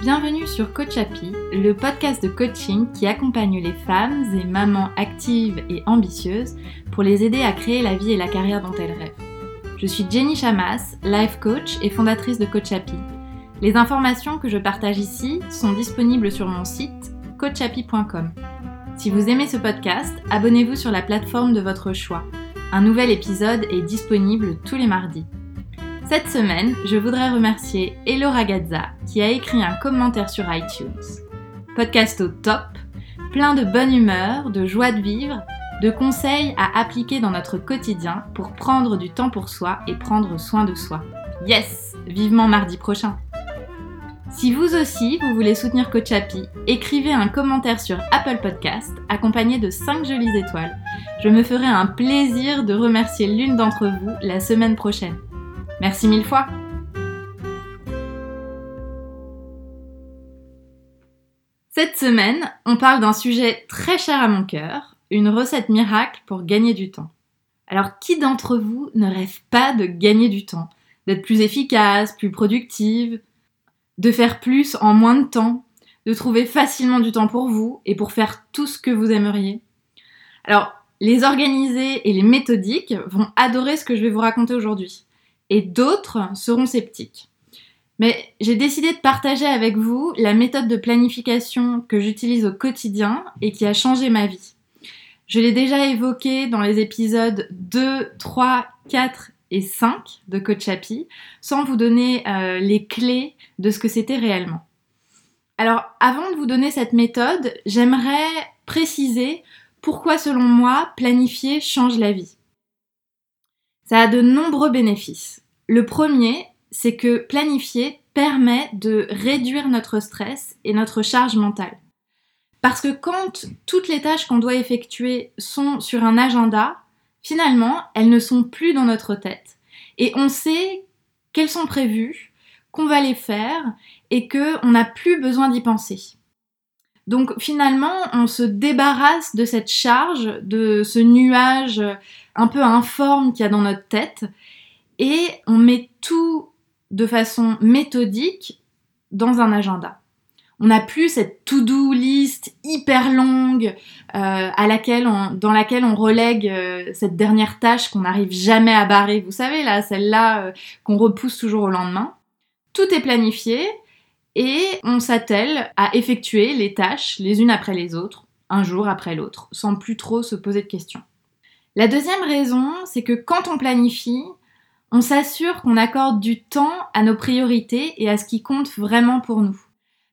Bienvenue sur Coachapi, le podcast de coaching qui accompagne les femmes et mamans actives et ambitieuses pour les aider à créer la vie et la carrière dont elles rêvent. Je suis Jenny Chamas, life coach et fondatrice de Coachapi. Les informations que je partage ici sont disponibles sur mon site coachapi.com. Si vous aimez ce podcast, abonnez-vous sur la plateforme de votre choix. Un nouvel épisode est disponible tous les mardis. Cette semaine, je voudrais remercier Elo Ragazza qui a écrit un commentaire sur iTunes. Podcast au top, plein de bonne humeur, de joie de vivre, de conseils à appliquer dans notre quotidien pour prendre du temps pour soi et prendre soin de soi. Yes Vivement mardi prochain si vous aussi, vous voulez soutenir Coach Happy, écrivez un commentaire sur Apple Podcast accompagné de 5 jolies étoiles. Je me ferai un plaisir de remercier l'une d'entre vous la semaine prochaine. Merci mille fois Cette semaine, on parle d'un sujet très cher à mon cœur, une recette miracle pour gagner du temps. Alors qui d'entre vous ne rêve pas de gagner du temps, d'être plus efficace, plus productive, de faire plus en moins de temps, de trouver facilement du temps pour vous et pour faire tout ce que vous aimeriez? Alors, les organisés et les méthodiques vont adorer ce que je vais vous raconter aujourd'hui, et d'autres seront sceptiques. Mais j'ai décidé de partager avec vous la méthode de planification que j'utilise au quotidien et qui a changé ma vie. Je l'ai déjà évoqué dans les épisodes 2, 3, 4 et 5 de Coach Happy, sans vous donner euh, les clés de ce que c'était réellement. Alors, avant de vous donner cette méthode, j'aimerais préciser pourquoi, selon moi, planifier change la vie. Ça a de nombreux bénéfices. Le premier, c'est que planifier permet de réduire notre stress et notre charge mentale. Parce que quand toutes les tâches qu'on doit effectuer sont sur un agenda, finalement, elles ne sont plus dans notre tête. Et on sait qu'elles sont prévues, qu'on va les faire et qu'on n'a plus besoin d'y penser. Donc finalement, on se débarrasse de cette charge, de ce nuage un peu informe qu'il y a dans notre tête, et on met tout de façon méthodique dans un agenda. On n'a plus cette to-do list hyper longue euh, à laquelle dans laquelle on relègue euh, cette dernière tâche qu'on n'arrive jamais à barrer. Vous savez là, celle-là euh, qu'on repousse toujours au lendemain. Tout est planifié et on s'attelle à effectuer les tâches les unes après les autres, un jour après l'autre, sans plus trop se poser de questions. La deuxième raison, c'est que quand on planifie, on s'assure qu'on accorde du temps à nos priorités et à ce qui compte vraiment pour nous.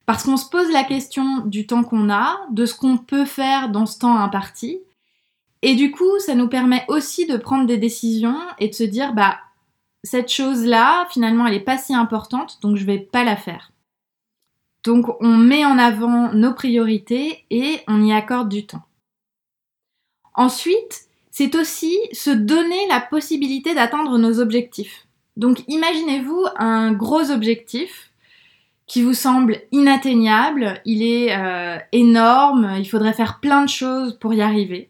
Parce qu'on se pose la question du temps qu'on a, de ce qu'on peut faire dans ce temps imparti. Et du coup, ça nous permet aussi de prendre des décisions et de se dire, bah, cette chose-là, finalement, elle n'est pas si importante, donc je ne vais pas la faire. Donc on met en avant nos priorités et on y accorde du temps. Ensuite, c'est aussi se donner la possibilité d'atteindre nos objectifs. Donc imaginez-vous un gros objectif qui vous semble inatteignable, il est euh, énorme, il faudrait faire plein de choses pour y arriver.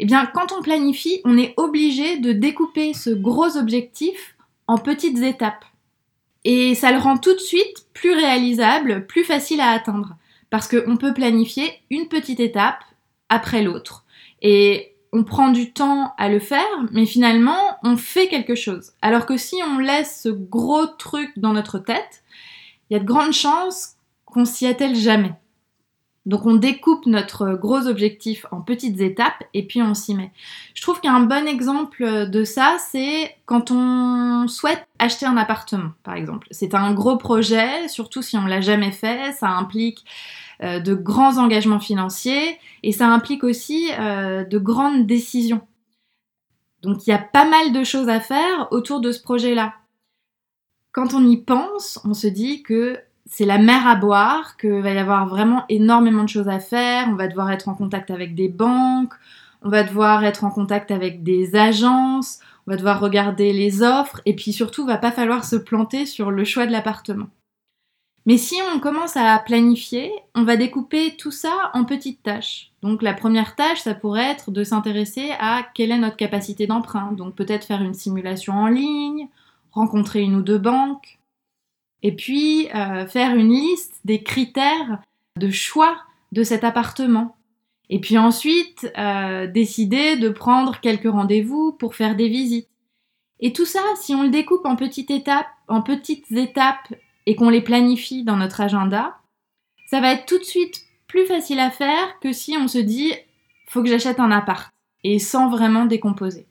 Eh bien, quand on planifie, on est obligé de découper ce gros objectif en petites étapes. Et ça le rend tout de suite plus réalisable, plus facile à atteindre. Parce qu'on peut planifier une petite étape après l'autre. Et on prend du temps à le faire, mais finalement, on fait quelque chose. Alors que si on laisse ce gros truc dans notre tête, il y a de grandes chances qu'on s'y attelle jamais. Donc on découpe notre gros objectif en petites étapes et puis on s'y met. Je trouve qu'un bon exemple de ça, c'est quand on souhaite acheter un appartement, par exemple. C'est un gros projet, surtout si on l'a jamais fait, ça implique euh, de grands engagements financiers et ça implique aussi euh, de grandes décisions. Donc il y a pas mal de choses à faire autour de ce projet-là. Quand on y pense, on se dit que c'est la mer à boire, qu'il va y avoir vraiment énormément de choses à faire. On va devoir être en contact avec des banques, on va devoir être en contact avec des agences, on va devoir regarder les offres, et puis surtout, va pas falloir se planter sur le choix de l'appartement. Mais si on commence à planifier, on va découper tout ça en petites tâches. Donc la première tâche, ça pourrait être de s'intéresser à quelle est notre capacité d'emprunt. Donc peut-être faire une simulation en ligne, rencontrer une ou deux banques, Et puis euh, faire une liste des critères de choix de cet appartement. Et puis ensuite euh, décider de prendre quelques rendez-vous pour faire des visites. Et tout ça, si on le découpe en petites étapes, en petites étapes et qu'on les planifie dans notre agenda, ça va être tout de suite plus facile à faire que si on se dit faut que j'achète un appart et sans vraiment décomposer.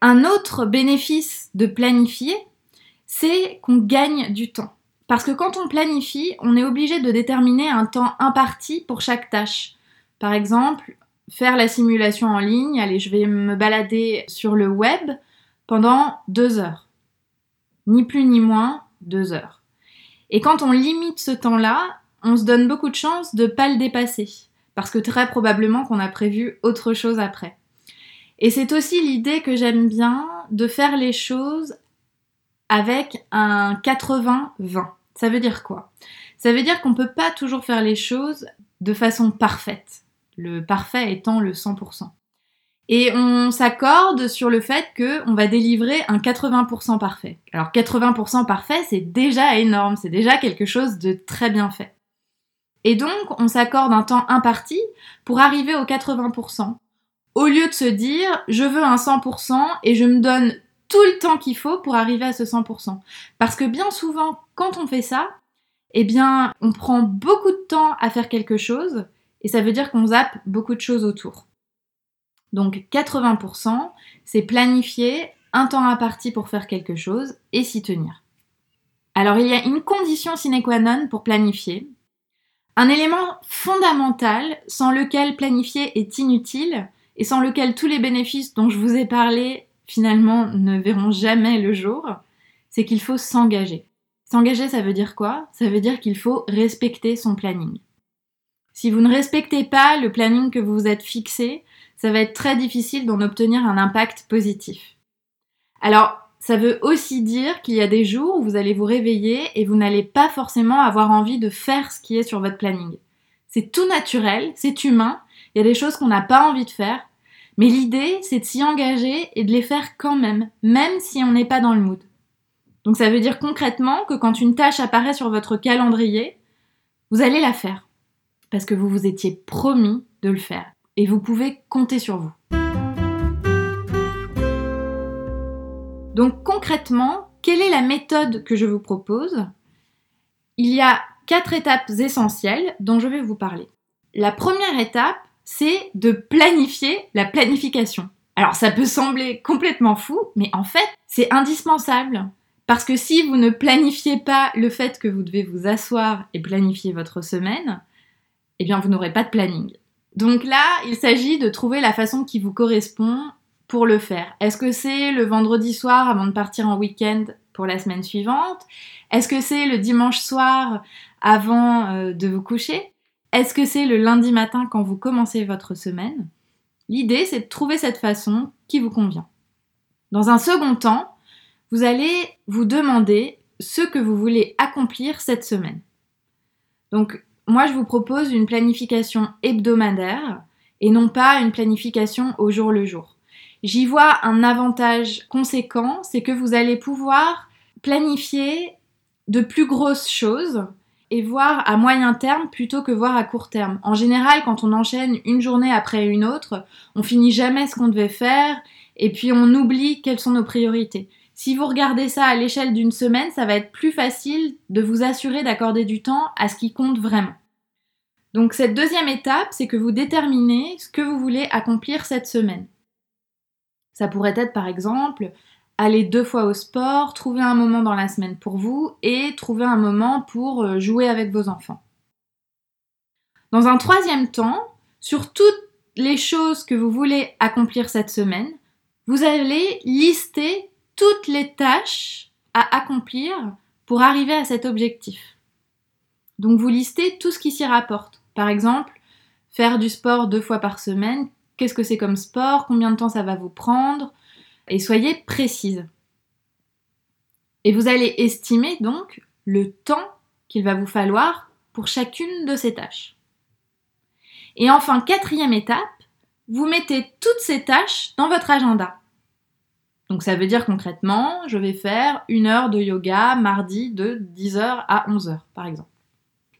Un autre bénéfice de planifier, c'est qu'on gagne du temps. Parce que quand on planifie, on est obligé de déterminer un temps imparti pour chaque tâche. Par exemple, faire la simulation en ligne, allez, je vais me balader sur le web pendant deux heures. Ni plus ni moins, deux heures. Et quand on limite ce temps-là, on se donne beaucoup de chances de ne pas le dépasser. Parce que très probablement qu'on a prévu autre chose après. Et c'est aussi l'idée que j'aime bien de faire les choses avec un 80-20. Ça veut dire quoi? Ça veut dire qu'on ne peut pas toujours faire les choses de façon parfaite. Le parfait étant le 100%. Et on s'accorde sur le fait qu'on va délivrer un 80% parfait. Alors 80% parfait, c'est déjà énorme, c'est déjà quelque chose de très bien fait. Et donc, on s'accorde un temps imparti pour arriver au 80%. Au lieu de se dire, je veux un 100% et je me donne tout le temps qu'il faut pour arriver à ce 100%. Parce que bien souvent, quand on fait ça, eh bien, on prend beaucoup de temps à faire quelque chose et ça veut dire qu'on zappe beaucoup de choses autour. Donc 80%, c'est planifier un temps imparti pour faire quelque chose et s'y tenir. Alors il y a une condition sine qua non pour planifier, un élément fondamental sans lequel planifier est inutile et sans lequel tous les bénéfices dont je vous ai parlé finalement ne verront jamais le jour, c'est qu'il faut s'engager. S'engager, ça veut dire quoi? Ça veut dire qu'il faut respecter son planning. Si vous ne respectez pas le planning que vous vous êtes fixé, ça va être très difficile d'en obtenir un impact positif. Alors, ça veut aussi dire qu'il y a des jours où vous allez vous réveiller et vous n'allez pas forcément avoir envie de faire ce qui est sur votre planning. C'est tout naturel, c'est humain, il y a des choses qu'on n'a pas envie de faire, mais l'idée c'est de s'y engager et de les faire quand même, même si on n'est pas dans le mood. Donc ça veut dire concrètement que quand une tâche apparaît sur votre calendrier, vous allez la faire, parce que vous vous étiez promis de le faire, et vous pouvez compter sur vous. Donc concrètement, quelle est la méthode que je vous propose? Il y a quatre étapes essentielles dont je vais vous parler. La première étape, c'est de planifier la planification. Alors ça peut sembler complètement fou, mais en fait, c'est indispensable. Parce que si vous ne planifiez pas le fait que vous devez vous asseoir et planifier votre semaine, eh bien vous n'aurez pas de planning. Donc là, il s'agit de trouver la façon qui vous correspond pour le faire Est-ce que c'est le vendredi soir avant de partir en week-end pour la semaine suivante? Est-ce que c'est le dimanche soir avant euh, de vous coucher? Est-ce que c'est le lundi matin quand vous commencez votre semaine? L'idée, c'est de trouver cette façon qui vous convient. Dans un second temps, vous allez vous demander ce que vous voulez accomplir cette semaine. Donc, moi, je vous propose une planification hebdomadaire et non pas une planification au jour le jour. J'y vois un avantage conséquent, c'est que vous allez pouvoir planifier de plus grosses choses et voir à moyen terme plutôt que voir à court terme. En général, quand on enchaîne une journée après une autre, on finit jamais ce qu'on devait faire et puis on oublie quelles sont nos priorités. Si vous regardez ça à l'échelle d'une semaine, ça va être plus facile de vous assurer d'accorder du temps à ce qui compte vraiment. Donc cette deuxième étape, c'est que vous déterminez ce que vous voulez accomplir cette semaine. Ça pourrait être par exemple aller deux fois au sport, trouver un moment dans la semaine pour vous et trouver un moment pour euh, jouer avec vos enfants. Dans un troisième temps, sur toutes les choses que vous voulez accomplir cette semaine, vous allez lister toutes les tâches à accomplir pour arriver à cet objectif. Donc vous listez tout ce qui s'y rapporte. Par exemple, faire du sport deux fois par semaine, qu'est-ce que c'est comme sport, combien de temps ça va vous prendre, et soyez précise. Et vous allez estimer donc le temps qu'il va vous falloir pour chacune de ces tâches. Et enfin, quatrième étape, vous mettez toutes ces tâches dans votre agenda. Donc ça veut dire concrètement, je vais faire une heure de yoga mardi de 10h à 11h par exemple.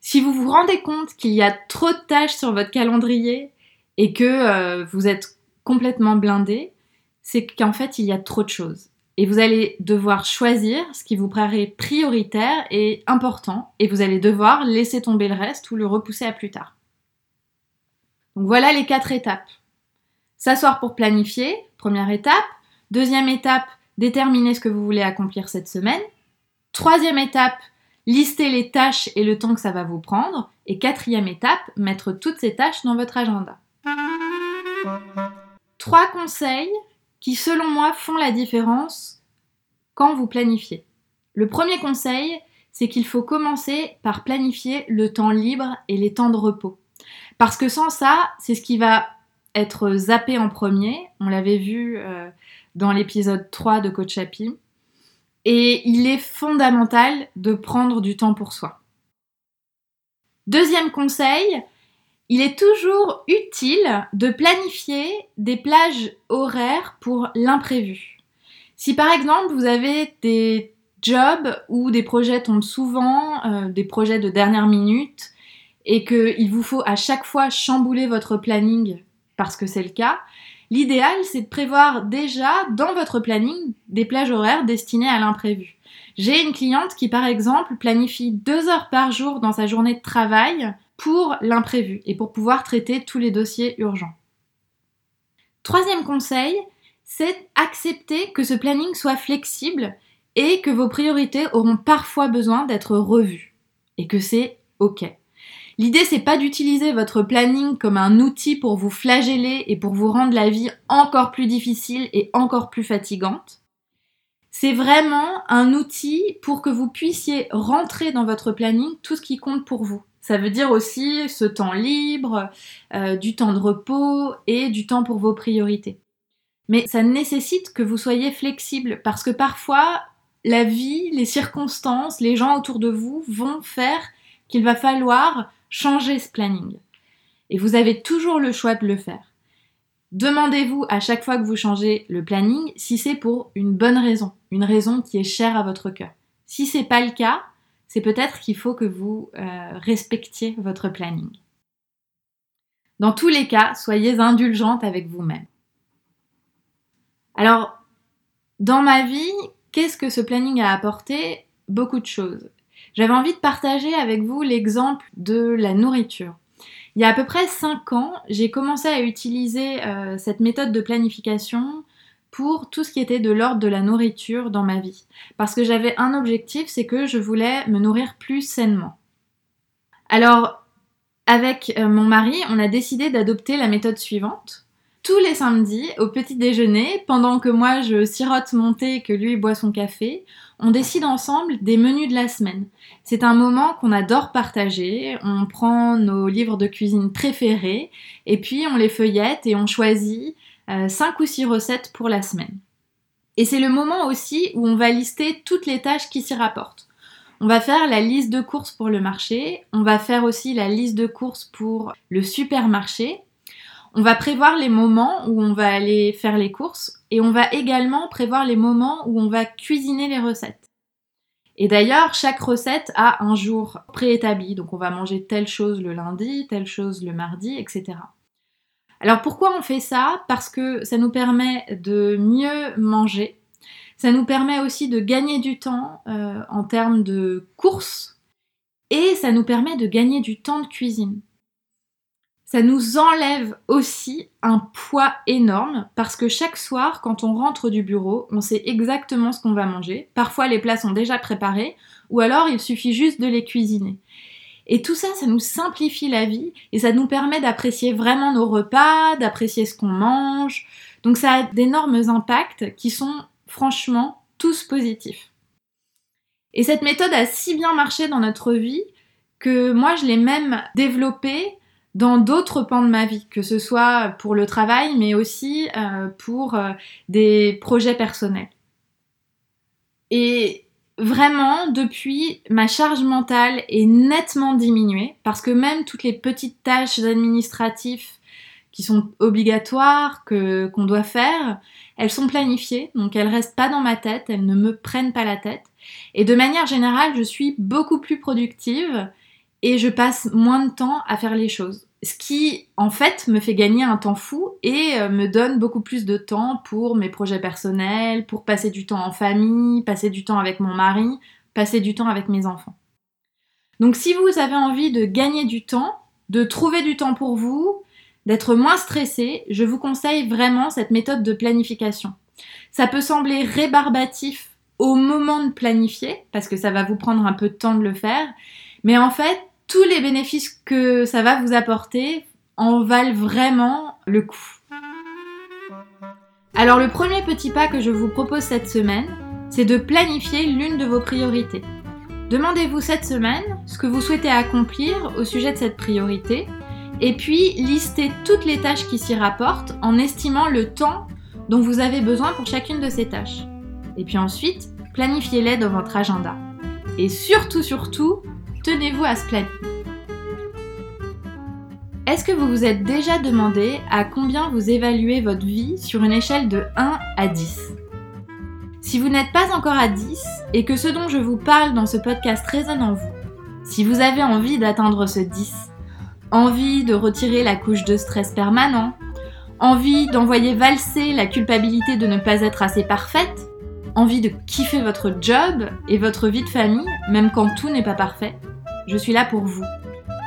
Si vous vous rendez compte qu'il y a trop de tâches sur votre calendrier et que euh, vous êtes complètement blindé, c'est qu'en fait il y a trop de choses. Et vous allez devoir choisir ce qui vous paraît prioritaire et important, et vous allez devoir laisser tomber le reste ou le repousser à plus tard. Donc voilà les quatre étapes. S'asseoir pour planifier, première étape. Deuxième étape, déterminer ce que vous voulez accomplir cette semaine. Troisième étape, lister les tâches et le temps que ça va vous prendre. Et quatrième étape, mettre toutes ces tâches dans votre agenda. Trois conseils qui, selon moi, font la différence quand vous planifiez. Le premier conseil, c'est qu'il faut commencer par planifier le temps libre et les temps de repos. Parce que sans ça, c'est ce qui va être zappé en premier. On l'avait vu euh, dans l'épisode 3 de Coach Happy. Et il est fondamental de prendre du temps pour soi. Deuxième conseil, il est toujours utile de planifier des plages horaires pour l'imprévu. Si par exemple vous avez des jobs où des projets tombent souvent, euh, des projets de dernière minute, et qu'il vous faut à chaque fois chambouler votre planning parce que c'est le cas, l'idéal c'est de prévoir déjà dans votre planning des plages horaires destinées à l'imprévu. J'ai une cliente qui par exemple planifie deux heures par jour dans sa journée de travail pour l'imprévu et pour pouvoir traiter tous les dossiers urgents. Troisième conseil, c'est accepter que ce planning soit flexible et que vos priorités auront parfois besoin d'être revues et que c'est OK. L'idée, c'est pas d'utiliser votre planning comme un outil pour vous flageller et pour vous rendre la vie encore plus difficile et encore plus fatigante. C'est vraiment un outil pour que vous puissiez rentrer dans votre planning tout ce qui compte pour vous. Ça veut dire aussi ce temps libre, euh, du temps de repos et du temps pour vos priorités. Mais ça nécessite que vous soyez flexible parce que parfois la vie, les circonstances, les gens autour de vous vont faire qu'il va falloir changer ce planning. Et vous avez toujours le choix de le faire. Demandez-vous à chaque fois que vous changez le planning si c'est pour une bonne raison, une raison qui est chère à votre cœur. Si c'est pas le cas, c'est peut-être qu'il faut que vous euh, respectiez votre planning. Dans tous les cas, soyez indulgente avec vous-même. Alors, dans ma vie, qu'est-ce que ce planning a apporté? Beaucoup de choses. J'avais envie de partager avec vous l'exemple de la nourriture. Il y a à peu près 5 ans, j'ai commencé à utiliser euh, cette méthode de planification pour tout ce qui était de l'ordre de la nourriture dans ma vie. Parce que j'avais un objectif, c'est que je voulais me nourrir plus sainement. Alors, avec euh, mon mari, on a décidé d'adopter la méthode suivante tous les samedis au petit déjeuner, pendant que moi je sirote mon thé et que lui boit son café, on décide ensemble des menus de la semaine. C'est un moment qu'on adore partager, on prend nos livres de cuisine préférés et puis on les feuillette et on choisit 5 euh, ou 6 recettes pour la semaine. Et c'est le moment aussi où on va lister toutes les tâches qui s'y rapportent. On va faire la liste de courses pour le marché, on va faire aussi la liste de courses pour le supermarché on va prévoir les moments où on va aller faire les courses et on va également prévoir les moments où on va cuisiner les recettes. Et d'ailleurs, chaque recette a un jour préétabli, donc on va manger telle chose le lundi, telle chose le mardi, etc. Alors pourquoi on fait ça? Parce que ça nous permet de mieux manger, ça nous permet aussi de gagner du temps euh, en termes de courses et ça nous permet de gagner du temps de cuisine ça nous enlève aussi un poids énorme parce que chaque soir, quand on rentre du bureau, on sait exactement ce qu'on va manger. Parfois, les plats sont déjà préparés ou alors il suffit juste de les cuisiner. Et tout ça, ça nous simplifie la vie et ça nous permet d'apprécier vraiment nos repas, d'apprécier ce qu'on mange. Donc ça a d'énormes impacts qui sont franchement tous positifs. Et cette méthode a si bien marché dans notre vie que moi je l'ai même développée dans d'autres pans de ma vie, que ce soit pour le travail, mais aussi euh, pour euh, des projets personnels. Vraiment, depuis, ma charge mentale est nettement diminuée, parce que même toutes les petites tâches administratives qui sont obligatoires, que qu'on doit faire, elles sont planifiées, donc elles restent pas dans ma tête, elles ne me prennent pas la tête. Et de manière générale, je suis beaucoup plus productive et je passe moins de temps à faire les choses. Ce qui, en fait, me fait gagner un temps fou et euh, me donne beaucoup plus de temps pour mes projets personnels, pour passer du temps en famille, passer du temps avec mon mari, passer du temps avec mes enfants. Donc si vous avez envie de gagner du temps, de trouver du temps pour vous, d'être moins stressé, je vous conseille vraiment cette méthode de planification. Ça peut sembler rébarbatif au moment de planifier, parce que ça va vous prendre un peu de temps de le faire, mais en fait, tous les bénéfices que ça va vous apporter en valent vraiment le coup. Alors le premier petit pas que je vous propose cette semaine, c'est de planifier l'une de vos priorités. Demandez-vous cette semaine ce que vous souhaitez accomplir au sujet de cette priorité et puis listez toutes les tâches qui s'y rapportent en estimant le temps dont vous avez besoin pour chacune de ces tâches. Et puis ensuite, planifiez-les dans votre agenda. Et surtout, surtout, tenez-vous à ce planning. Est-ce que vous vous êtes déjà demandé à combien vous évaluez votre vie sur une échelle de 1 à 10 Si vous n'êtes pas encore à 10 et que ce dont je vous parle dans ce podcast résonne en vous, si vous avez envie d'atteindre ce 10, envie de retirer la couche de stress permanent, envie d'envoyer valser la culpabilité de ne pas être assez parfaite, envie de kiffer votre job et votre vie de famille, même quand tout n'est pas parfait, je suis là pour vous.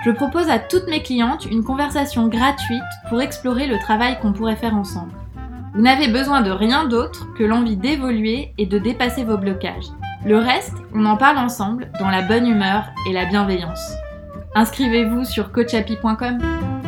Je propose à toutes mes clientes une conversation gratuite pour explorer le travail qu'on pourrait faire ensemble. Vous n'avez besoin de rien d'autre que l'envie d'évoluer et de dépasser vos blocages. Le reste, on en parle ensemble dans la bonne humeur et la bienveillance. Inscrivez-vous sur coachapi.com.